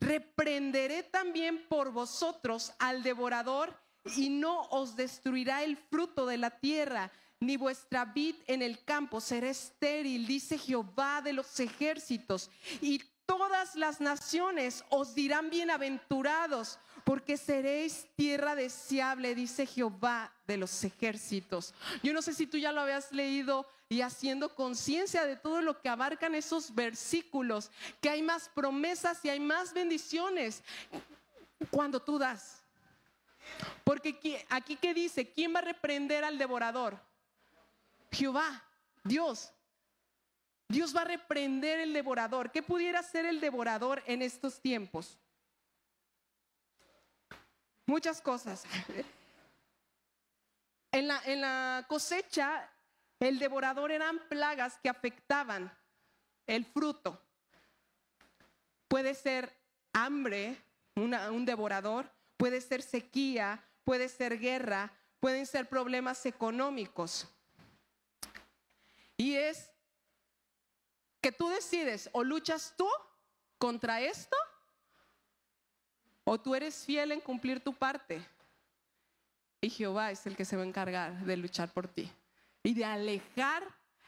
Reprenderé también por vosotros al devorador y no os destruirá el fruto de la tierra, ni vuestra vid en el campo será estéril, dice Jehová de los ejércitos. Y todas las naciones os dirán bienaventurados, porque seréis tierra deseable, dice Jehová de los ejércitos. Yo no sé si tú ya lo habías leído y haciendo conciencia de todo lo que abarcan esos versículos, que hay más promesas y hay más bendiciones cuando tú das. Porque aquí- que dice, ¿quién va a reprender al devorador? Jehová, Dios, Dios va a reprender el devorador. ¿Qué pudiera ser el devorador en estos tiempos? Muchas cosas. En la, cosecha, el devorador eran plagas que afectaban el fruto. Puede ser hambre, un devorador, puede ser sequía, puede ser guerra, pueden ser problemas económicos. Y es que tú decides o luchas tú contra esto o tú eres fiel en cumplir tu parte. Y Jehová es el que se va a encargar de luchar por ti y de alejar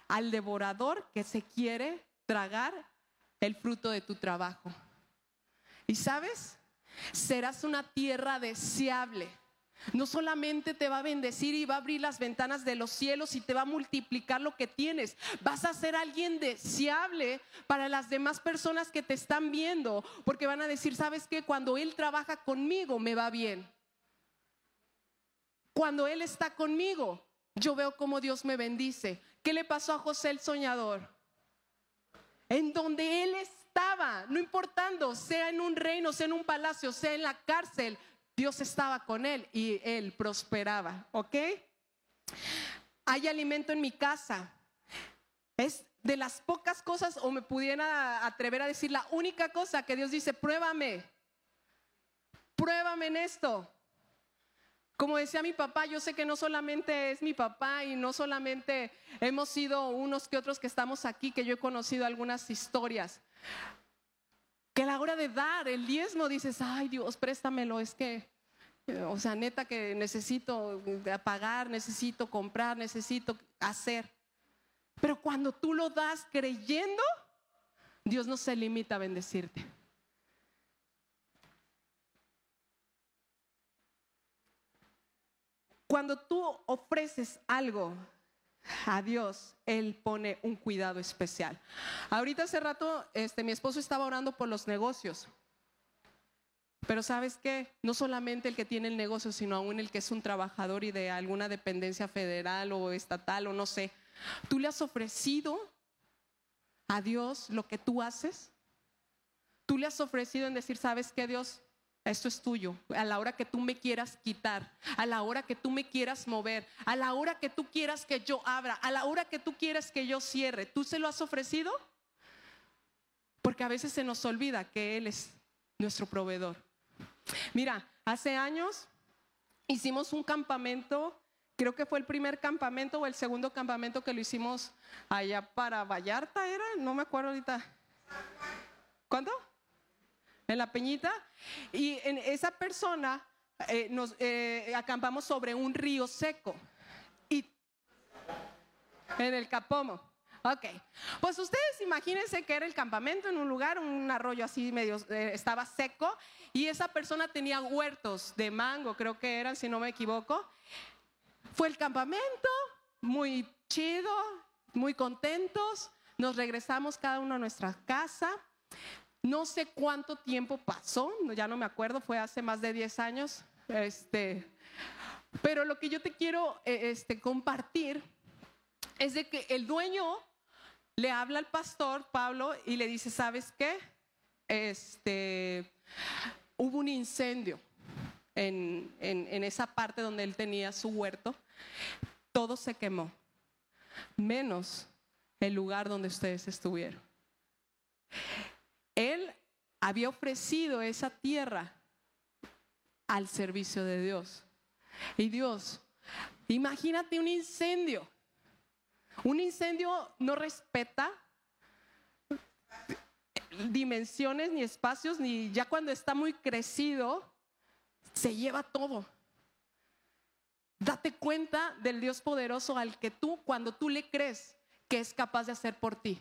al devorador que se quiere tragar el fruto de tu trabajo. Y sabes, serás una tierra deseable. No solamente te va a bendecir y va a abrir las ventanas de los cielos y te va a multiplicar lo que tienes. Vas a ser alguien deseable para las demás personas que te están viendo, porque van a decir, ¿sabes qué? Cuando Él trabaja conmigo me va bien. Cuando Él está conmigo, yo veo cómo Dios me bendice. ¿Qué le pasó a José el soñador? En donde Él estaba, no importando, sea en un reino, sea en un palacio, sea en la cárcel, Dios estaba con él y él prosperaba, ¿ok? Hay alimento en mi casa. Es de las pocas cosas, o me pudiera atrever a decir la única cosa que Dios dice, pruébame, pruébame en esto. Como decía mi papá, yo sé que no solamente es mi papá y no solamente hemos sido unos que otros que estamos aquí, que yo he conocido algunas historias. Que a la hora de dar el diezmo dices, ay Dios, préstamelo, es que, o sea, neta que necesito eh, pagar, necesito comprar, necesito hacer. Pero cuando tú lo das creyendo, Dios no se limita a bendecirte. Cuando tú ofreces algo a Dios, Él pone un cuidado especial. Ahorita hace rato, este, mi esposo estaba orando por los negocios. Pero sabes qué, no solamente el que tiene el negocio, sino aún el que es un trabajador y de alguna dependencia federal o estatal o no sé. ¿Tú le has ofrecido a Dios lo que tú haces? ¿Tú le has ofrecido en decir, sabes qué, Dios? Esto es tuyo. A la hora que tú me quieras quitar, a la hora que tú me quieras mover, a la hora que tú quieras que yo abra, a la hora que tú quieras que yo cierre, ¿tú se lo has ofrecido? Porque a veces se nos olvida que Él es nuestro proveedor. Mira, hace años hicimos un campamento, creo que fue el primer campamento o el segundo campamento que lo hicimos allá para Vallarta, ¿era? No me acuerdo ahorita. ¿Cuándo? En la Peñita. Y en esa persona eh, nos eh, acampamos sobre un río seco. Y en el Capomo. Ok, pues ustedes imagínense que era el campamento en un lugar, un arroyo así medio, eh, estaba seco y esa persona tenía huertos de mango, creo que eran, si no me equivoco. Fue el campamento, muy chido, muy contentos, nos regresamos cada uno a nuestra casa. No sé cuánto tiempo pasó, ya no me acuerdo, fue hace más de 10 años. Este, pero lo que yo te quiero eh, este, compartir es de que el dueño le habla al pastor Pablo y le dice, ¿sabes qué? Este, hubo un incendio en, en, en esa parte donde él tenía su huerto. Todo se quemó, menos el lugar donde ustedes estuvieron. Había ofrecido esa tierra al servicio de Dios. Y Dios, imagínate un incendio. Un incendio no respeta dimensiones ni espacios, ni ya cuando está muy crecido, se lleva todo. Date cuenta del Dios poderoso al que tú, cuando tú le crees, que es capaz de hacer por ti,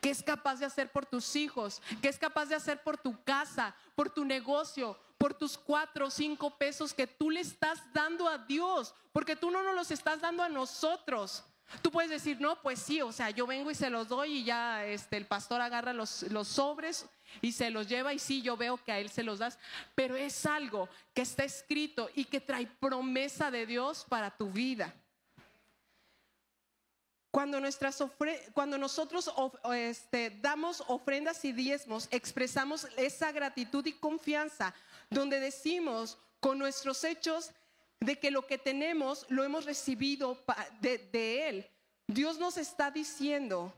que es capaz de hacer por tus hijos, que es capaz de hacer por tu casa, por tu negocio, por tus cuatro o cinco pesos que tú le estás dando a Dios, porque tú no nos los estás dando a nosotros. Tú puedes decir, no, pues sí, o sea, yo vengo y se los doy y ya este, el pastor agarra los, los sobres y se los lleva y sí, yo veo que a él se los das, pero es algo que está escrito y que trae promesa de Dios para tu vida. Cuando, nuestras ofre- cuando nosotros of- este, damos ofrendas y diezmos, expresamos esa gratitud y confianza, donde decimos con nuestros hechos de que lo que tenemos lo hemos recibido de, de Él. Dios nos está diciendo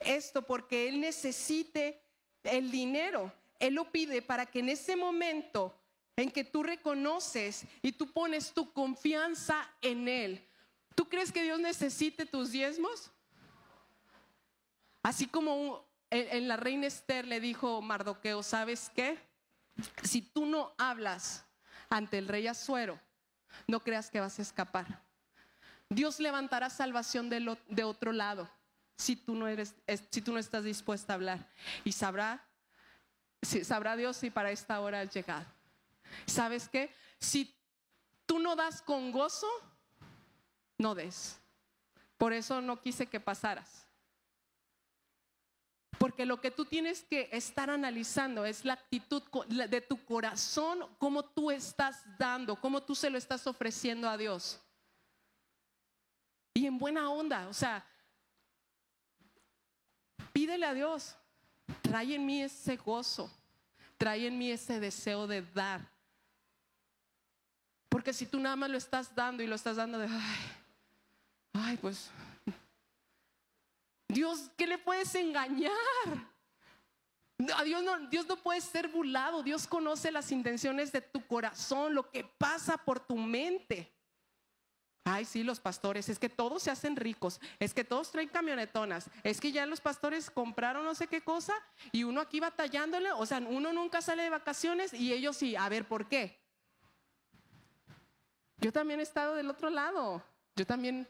esto porque Él necesite el dinero. Él lo pide para que en ese momento en que tú reconoces y tú pones tu confianza en Él, ¿tú crees que Dios necesite tus diezmos? Así como en, la reina Esther le dijo Mardoqueo, ¿sabes qué? Si tú no hablas ante el rey Azuero, no creas que vas a escapar. Dios levantará salvación de, lo- de otro lado si tú no eres, es- si tú no estás dispuesta a hablar y sabrá, sabrá Dios si para esta hora has llegado. ¿Sabes qué? Si tú no das con gozo, no des. Por eso no quise que pasaras. Porque lo que tú tienes que estar analizando es la actitud de tu corazón, cómo tú estás dando, cómo tú se lo estás ofreciendo a Dios. Y en buena onda, o sea, pídele a Dios, trae en mí ese gozo, trae en mí ese deseo de dar. Porque si tú nada más lo estás dando y lo estás dando de, ay, ay, pues, Dios, ¿qué le puedes engañar? A Dios no, Dios no puede ser burlado. Dios conoce las intenciones de tu corazón, lo que pasa por tu mente. Ay, sí, los pastores, es que todos se hacen ricos, es que todos traen camionetonas, es que ya los pastores compraron no sé qué cosa y uno aquí batallándole, o sea, uno nunca sale de vacaciones y ellos sí, a ver, ¿por qué? Yo también he estado del otro lado, yo también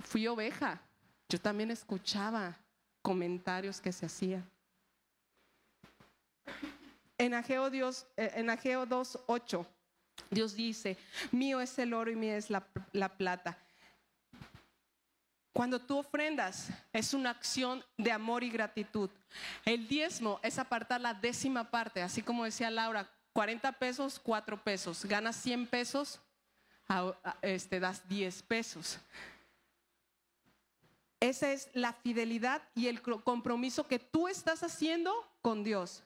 fui oveja, yo también escuchaba comentarios que se hacían. En Ageo, Dios, eh, en Ageo 2.8, Dios dice, mío es el oro y mía es la, la plata. Cuando tú ofrendas, es una acción de amor y gratitud. El diezmo es apartar la décima parte, así como decía Laura, 40 pesos, 4 pesos. Ganas 100 pesos, este, das 10 pesos. Esa es la fidelidad y el compromiso que tú estás haciendo con Dios.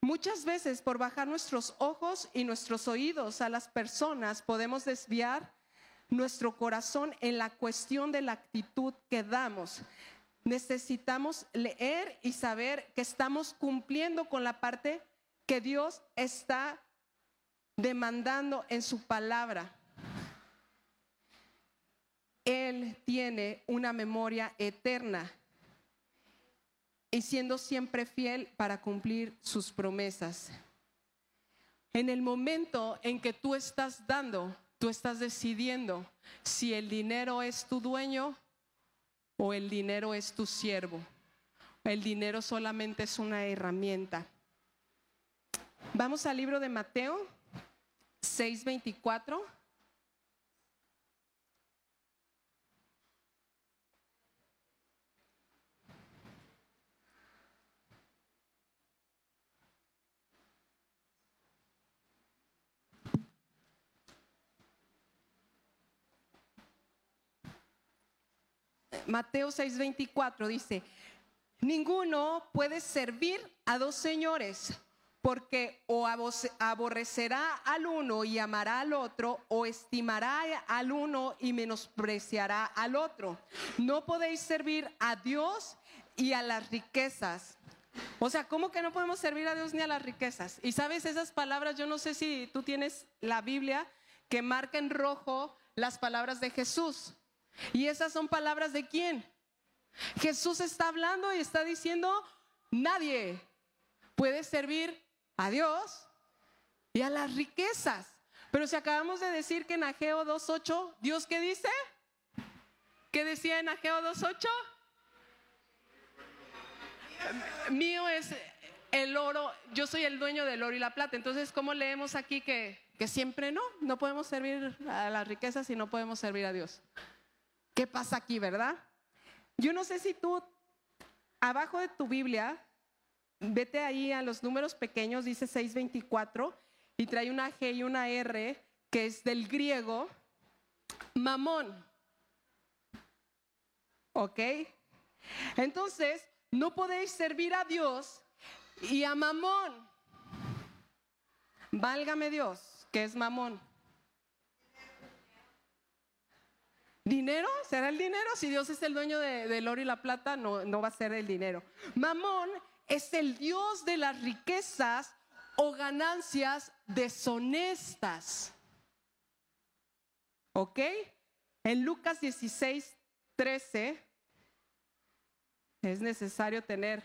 Muchas veces por bajar nuestros ojos y nuestros oídos a las personas podemos desviar nuestro corazón en la cuestión de la actitud que damos. Necesitamos leer y saber que estamos cumpliendo con la parte que Dios está demandando en su palabra. Él tiene una memoria eterna y siendo siempre fiel para cumplir sus promesas. En el momento en que tú estás dando, tú estás decidiendo si el dinero es tu dueño o el dinero es tu siervo. El dinero solamente es una herramienta. Vamos al libro de Mateo 6:24. Mateo 6:24 dice, ninguno puede servir a dos señores, porque o abo- aborrecerá al uno y amará al otro, o estimará al uno y menospreciará al otro. No podéis servir a Dios y a las riquezas. O sea, ¿cómo que no podemos servir a Dios ni a las riquezas? Y sabes esas palabras, yo no sé si tú tienes la Biblia que marca en rojo las palabras de Jesús. Y esas son palabras de quién? Jesús está hablando y está diciendo, nadie puede servir a Dios y a las riquezas. Pero si acabamos de decir que en Ageo 2.8, ¿Dios qué dice? ¿Qué decía en Ageo 2.8? Mío es el oro, yo soy el dueño del oro y la plata. Entonces, ¿cómo leemos aquí que, que siempre no? No podemos servir a las riquezas y no podemos servir a Dios. ¿Qué pasa aquí, verdad? Yo no sé si tú, abajo de tu Biblia, vete ahí a los números pequeños, dice 624, y trae una G y una R, que es del griego, mamón. ¿Ok? Entonces, no podéis servir a Dios y a Mamón. Válgame Dios, que es Mamón. ¿Dinero? ¿Será el dinero? Si Dios es el dueño de- del oro y la plata, no, no va a ser el dinero. Mamón es el Dios de las riquezas o ganancias deshonestas. ¿Ok? En Lucas 16, 13 es necesario tener,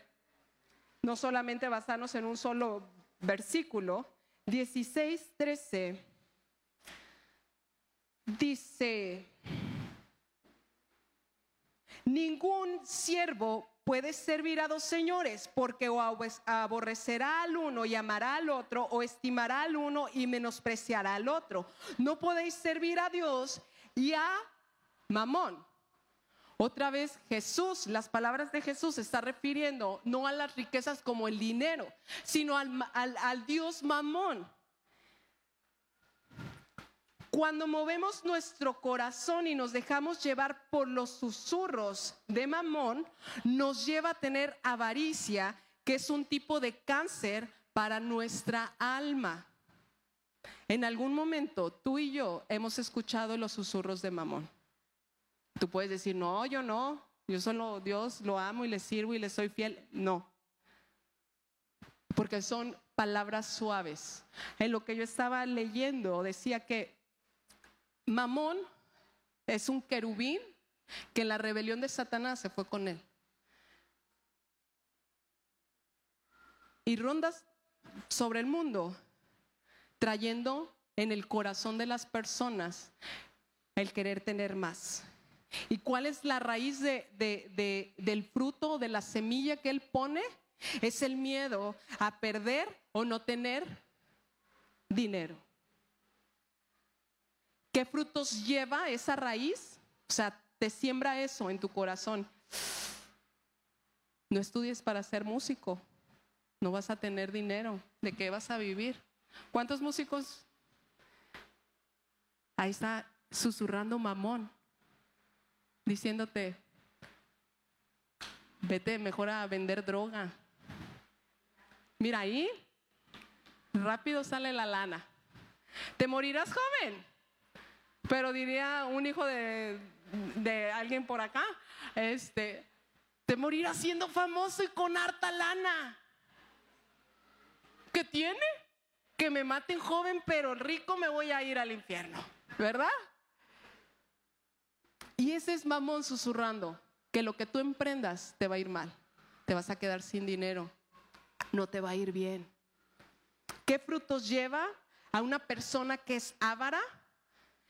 no solamente basarnos en un solo versículo, 16, 13 dice, ningún siervo puede servir a dos señores, porque o aborrecerá al uno y amará al otro, o estimará al uno y menospreciará al otro. No podéis servir a Dios y a Mamón. Otra vez Jesús, las palabras de Jesús se está refiriendo no a las riquezas como el dinero, sino al, al- al Dios Mamón. Cuando movemos nuestro corazón y nos dejamos llevar por los susurros de Mamón, nos lleva a tener avaricia, que es un tipo de cáncer para nuestra alma. En algún momento tú y yo hemos escuchado los susurros de Mamón. Tú puedes decir, no, yo no, yo solo Dios lo amo y le sirvo y le soy fiel. No, porque son palabras suaves. En lo que yo estaba leyendo decía que Mamón es un querubín que en la rebelión de Satanás se fue con él. Y rondas sobre el mundo, trayendo en el corazón de las personas el querer tener más. ¿Y cuál es la raíz de- de- de- del fruto, de la semilla que él pone? Es el miedo a perder o no tener dinero. ¿Qué frutos lleva esa raíz? O sea, te siembra eso en tu corazón. No estudies para ser músico. No vas a tener dinero. ¿De qué vas a vivir? ¿Cuántos músicos? Ahí está susurrando mamón, diciéndote, vete mejor a vender droga. Mira ahí, rápido sale la lana. Te morirás joven. Pero diría un hijo de, de alguien por acá, este, te morirás siendo famoso y con harta lana. ¿Qué tiene? Que me maten joven pero rico me voy a ir al infierno, ¿verdad? Y ese es mamón susurrando, que lo que tú emprendas te va a ir mal, te vas a quedar sin dinero, no te va a ir bien. ¿Qué frutos lleva a una persona que es avara?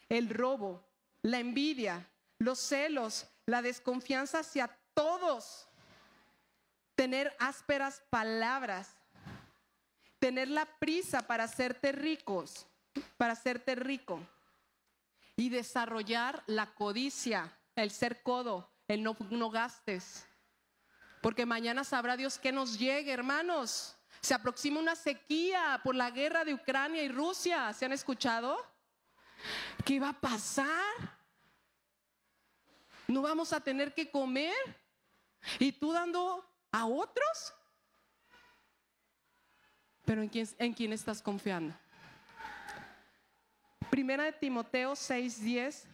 El robo, la envidia, los celos, la desconfianza hacia todos, tener ásperas palabras, tener la prisa para hacerte ricos, para hacerte rico y desarrollar la codicia, el ser codo, el no, gastes. Porque mañana sabrá Dios que nos llegue, hermanos. Se aproxima una sequía por la guerra de Ucrania y Rusia. ¿Se han escuchado? ¿Qué va a pasar? ¿No vamos a tener que comer? ¿Y tú dando a otros? Pero ¿en quién, en quién estás confiando? Primera de Timoteo 6:10.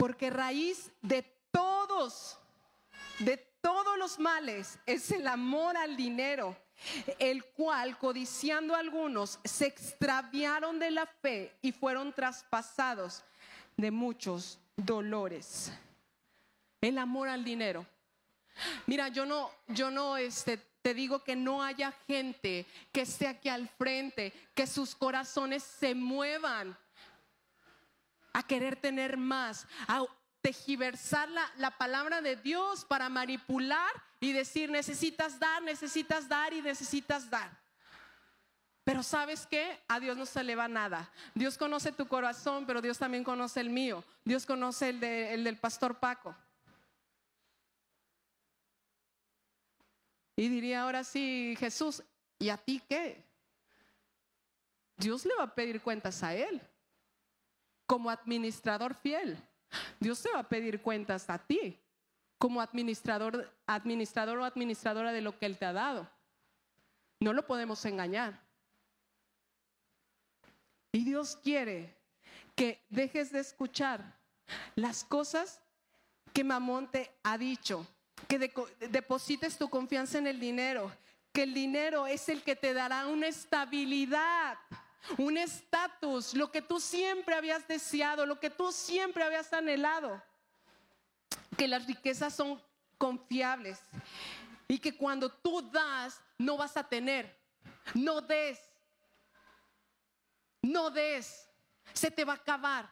Porque raíz de todos, de todos los males es el amor al dinero, el cual, codiciando algunos, se extraviaron de la fe y fueron traspasados de muchos dolores. El amor al dinero. Mira, yo no, yo no, este, te digo que no haya gente que esté aquí al frente, que sus corazones se muevan a querer tener más, a tejiversar la, la palabra de Dios para manipular y decir necesitas dar, necesitas dar y necesitas dar. Pero sabes qué? A Dios no se le va nada. Dios conoce tu corazón, pero Dios también conoce el mío. Dios conoce el, de- el del pastor Paco. Y diría ahora sí, Jesús, ¿y a ti qué? Dios le va a pedir cuentas a él. Como administrador fiel, Dios te va a pedir cuentas a ti. Como administrador, administrador o administradora de lo que él te ha dado. No lo podemos engañar. Y Dios quiere que dejes de escuchar las cosas que Mamón te ha dicho, que deposites tu confianza en el dinero, que el dinero es el que te dará una estabilidad, un estatus, lo que tú siempre habías deseado, lo que tú siempre habías anhelado, que las riquezas son confiables y que cuando tú das no vas a tener, no des, no des, se te va a acabar.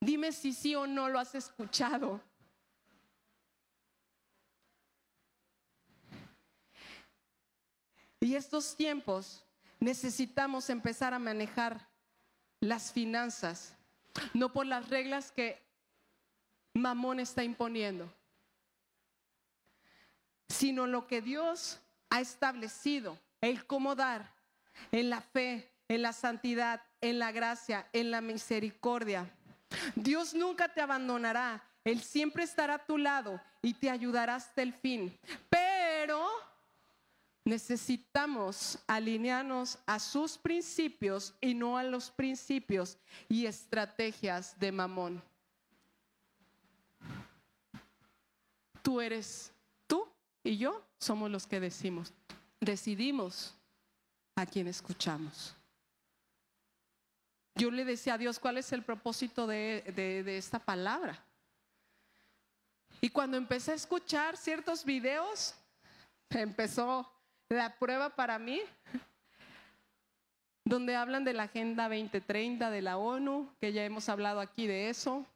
Dime si sí o no lo has escuchado. Y estos tiempos necesitamos empezar a manejar las finanzas, no por las reglas que Mamón está imponiendo, sino lo que Dios ha establecido, el cómo dar en la fe, en la santidad, en la gracia, en la misericordia. Dios nunca te abandonará, Él siempre estará a tu lado y te ayudará hasta el fin. Necesitamos alinearnos a sus principios y no a los principios y estrategias de Mamón. Tú eres, tú y yo somos los que decimos, decidimos a quien escuchamos. Yo le decía a Dios, ¿cuál es el propósito de, de- de esta palabra? Y cuando empecé a escuchar ciertos videos, empezó la prueba para mí, donde hablan de la Agenda 2030 de la ONU, que ya hemos hablado aquí de eso,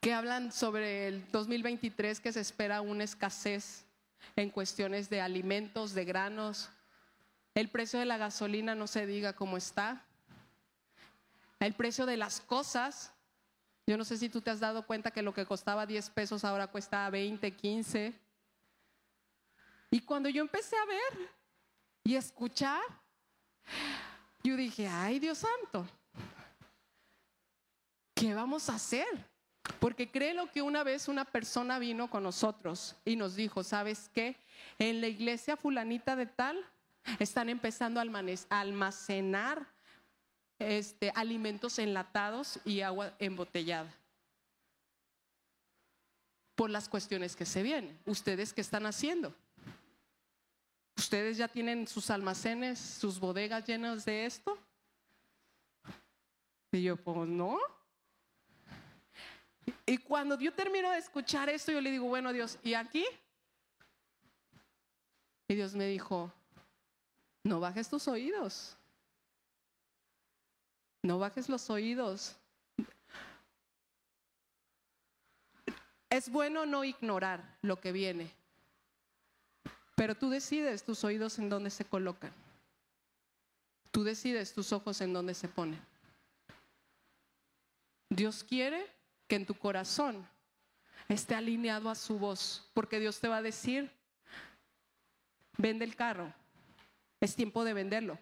que hablan sobre el 2023 que se espera una escasez en cuestiones de alimentos, de granos. El precio de la gasolina no se diga cómo está. El precio de las cosas. Yo no sé si tú te has dado cuenta que lo que costaba 10 pesos ahora cuesta 20, 15. Y cuando yo empecé a ver y escuchar, yo dije, ay Dios santo, ¿qué vamos a hacer? Porque créelo que una vez una persona vino con nosotros y nos dijo, ¿sabes qué? En la iglesia fulanita de tal están empezando a almacenar este, alimentos enlatados y agua embotellada. Por las cuestiones que se vienen. ¿Ustedes qué están haciendo? ¿Ustedes ya tienen sus almacenes, sus bodegas llenas de esto? Y yo, pues no. Y cuando yo termino de escuchar esto, yo le digo, bueno Dios, ¿y aquí? Y Dios me dijo, no bajes tus oídos. No bajes los oídos. Es bueno no ignorar lo que viene, pero tú decides tus oídos en dónde se colocan. Tú decides tus ojos en dónde se ponen. Dios quiere que en tu corazón esté alineado a su voz, porque Dios te va a decir, vende el carro, es tiempo de venderlo.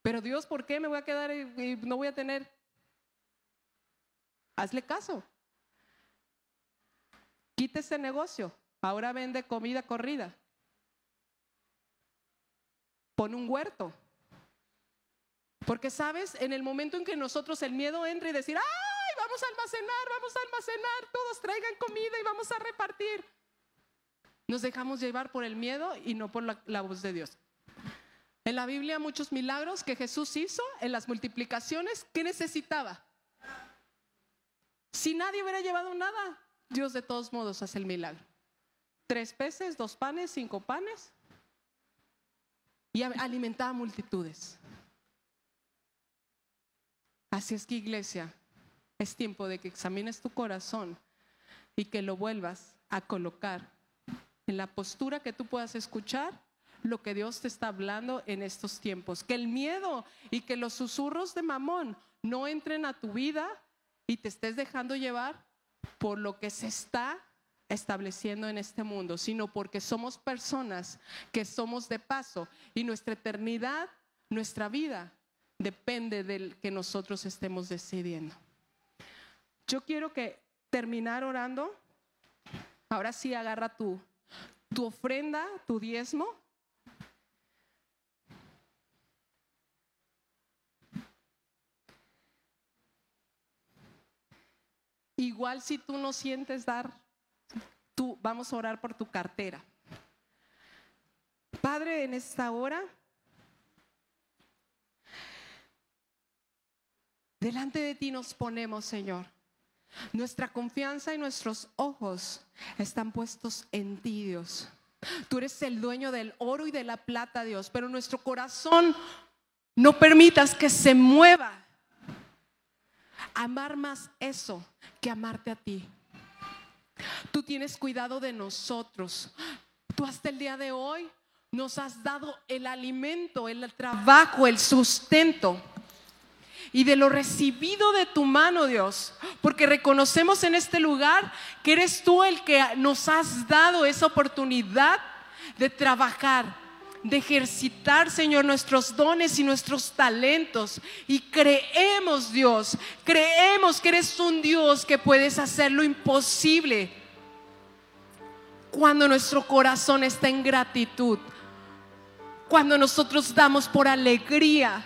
Pero Dios, ¿por qué me voy a quedar y, no voy a tener? Hazle caso. Quita ese negocio. Ahora vende comida corrida. Pon un huerto. Porque sabes, en el momento en que nosotros el miedo entra y decir, ay, vamos a almacenar, vamos a almacenar, todos traigan comida y vamos a repartir. Nos dejamos llevar por el miedo y no por la, la voz de Dios. En la Biblia muchos milagros que Jesús hizo en las multiplicaciones, ¿qué necesitaba? Si nadie hubiera llevado nada, Dios de todos modos hace el milagro. Tres peces, dos panes, cinco panes. Y alimentaba multitudes. Así es que iglesia, es tiempo de que examines tu corazón y que lo vuelvas a colocar en la postura que tú puedas escuchar lo que Dios te está hablando en estos tiempos. Que el miedo y que los susurros de mamón no entren a tu vida y te estés dejando llevar por lo que se está estableciendo en este mundo, sino porque somos personas que somos de paso y nuestra eternidad, nuestra vida, depende del que nosotros estemos decidiendo. Yo quiero que terminar orando. Ahora sí agarra tu, tu ofrenda, tu diezmo. Igual si tú no sientes dar, tú vamos a orar por tu cartera. Padre, en esta hora, delante de ti nos ponemos, Señor. Nuestra confianza y nuestros ojos están puestos en ti, Dios. Tú eres el dueño del oro y de la plata, Dios, pero nuestro corazón no permitas que se mueva. Amar más eso que amarte a ti. Tú tienes cuidado de nosotros. Tú hasta el día de hoy nos has dado el alimento, el trabajo, el sustento. Y de lo recibido de tu mano, Dios, porque reconocemos en este lugar que eres tú el que nos has dado esa oportunidad de trabajar, de ejercitar, Señor, nuestros dones y nuestros talentos. Y creemos, Dios, creemos que eres un Dios que puedes hacer lo imposible cuando nuestro corazón está en gratitud, cuando nosotros damos por alegría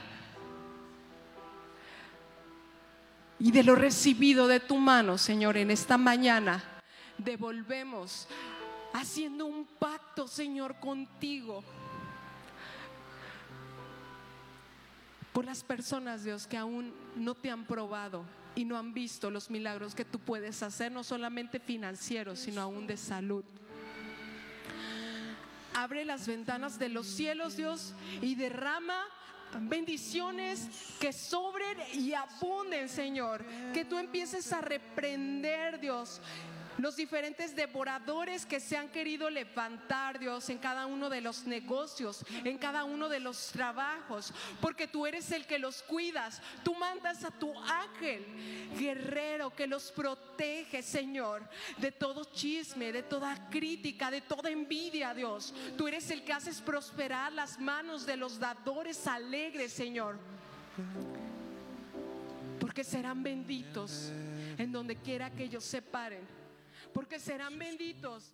y de lo recibido de tu mano, Señor, en esta mañana, devolvemos haciendo un pacto, Señor, contigo. Por las personas, Dios, que aún no te han probado y no han visto los milagros que tú puedes hacer, no solamente financieros, sino aún de salud. Abre las ventanas de los cielos, Dios, y derrama bendiciones que sobren y abunden, Señor. Que tú empieces a reprender, Dios. Los diferentes devoradores que se han querido levantar, Dios, en cada uno de los negocios, en cada uno de los trabajos, porque tú eres el que los cuidas. Tú mandas a tu ángel guerrero que los protege, Señor, de todo chisme, de toda crítica, de toda envidia, Dios. Tú eres el que haces prosperar las manos de los dadores alegres, Señor. Porque serán benditos en donde quiera que ellos se paren porque serán benditos